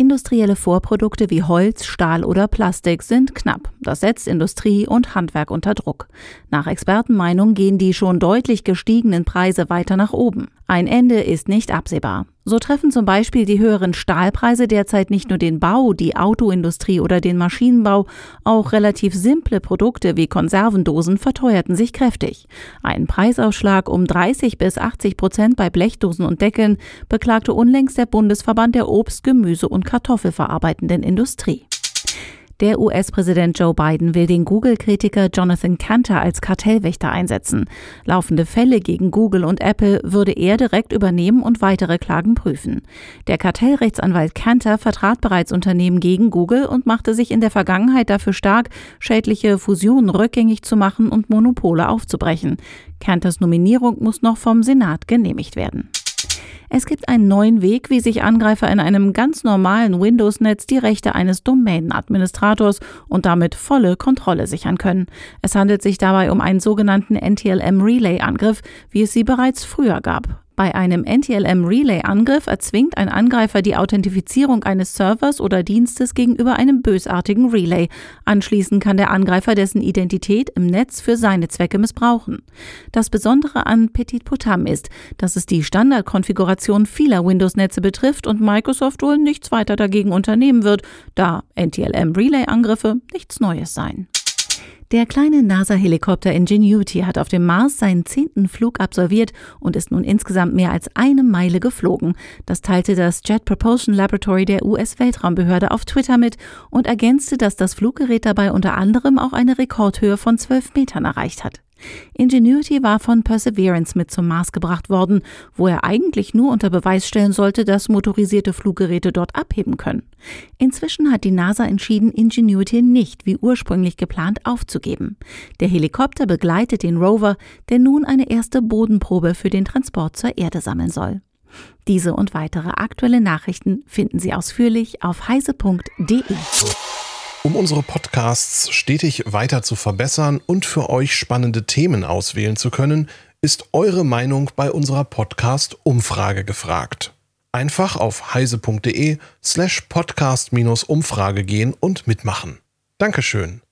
Industrielle Vorprodukte wie Holz, Stahl oder Plastik sind knapp. Das setzt Industrie und Handwerk unter Druck. Nach Expertenmeinung gehen die schon deutlich gestiegenen Preise weiter nach oben. Ein Ende ist nicht absehbar. So treffen zum Beispiel die höheren Stahlpreise derzeit nicht nur den Bau, die Autoindustrie oder den Maschinenbau, auch relativ simple Produkte wie Konservendosen verteuerten sich kräftig. Ein Preisausschlag um 30 bis 80 Prozent bei Blechdosen und Deckeln beklagte unlängst der Bundesverband der Obst-, Gemüse- und Kartoffelverarbeitenden Industrie. Der US-Präsident Joe Biden will den Google-Kritiker Jonathan Cantor als Kartellwächter einsetzen. Laufende Fälle gegen Google und Apple würde er direkt übernehmen und weitere Klagen prüfen. Der Kartellrechtsanwalt Cantor vertrat bereits Unternehmen gegen Google und machte sich in der Vergangenheit dafür stark, schädliche Fusionen rückgängig zu machen und Monopole aufzubrechen. Cantors Nominierung muss noch vom Senat genehmigt werden. Es gibt einen neuen Weg, wie sich Angreifer in einem ganz normalen Windows-Netz die Rechte eines Domain-Administrators und damit volle Kontrolle sichern können. Es handelt sich dabei um einen sogenannten NTLM-Relay-Angriff, wie es sie bereits früher gab. Bei einem NTLM-Relay-Angriff erzwingt ein Angreifer die Authentifizierung eines Servers oder Dienstes gegenüber einem bösartigen Relay. Anschließend kann der Angreifer dessen Identität im Netz für seine Zwecke missbrauchen. Das Besondere an Petit Potam ist, dass es die Standardkonfiguration vieler Windows-Netze betrifft und Microsoft wohl nichts weiter dagegen unternehmen wird, da NTLM-Relay-Angriffe nichts Neues seien. Der kleine NASA-Helikopter Ingenuity hat auf dem Mars seinen zehnten Flug absolviert und ist nun insgesamt mehr als eine Meile geflogen. Das teilte das Jet Propulsion Laboratory der US-Weltraumbehörde auf Twitter mit und ergänzte, dass das Fluggerät dabei unter anderem auch eine Rekordhöhe von zwölf Metern erreicht hat. Ingenuity war von Perseverance mit zum Mars gebracht worden, wo er eigentlich nur unter Beweis stellen sollte, dass motorisierte Fluggeräte dort abheben können. Inzwischen hat die NASA entschieden, Ingenuity nicht wie ursprünglich geplant aufzugeben. Der Helikopter begleitet den Rover, der nun eine erste Bodenprobe für den Transport zur Erde sammeln soll. Diese und weitere aktuelle Nachrichten finden Sie ausführlich auf heise.de. Um unsere Podcasts stetig weiter zu verbessern und für euch spannende Themen auswählen zu können, ist eure Meinung bei unserer Podcast-Umfrage gefragt. Einfach auf heise.de slash podcast-umfrage gehen und mitmachen. Dankeschön.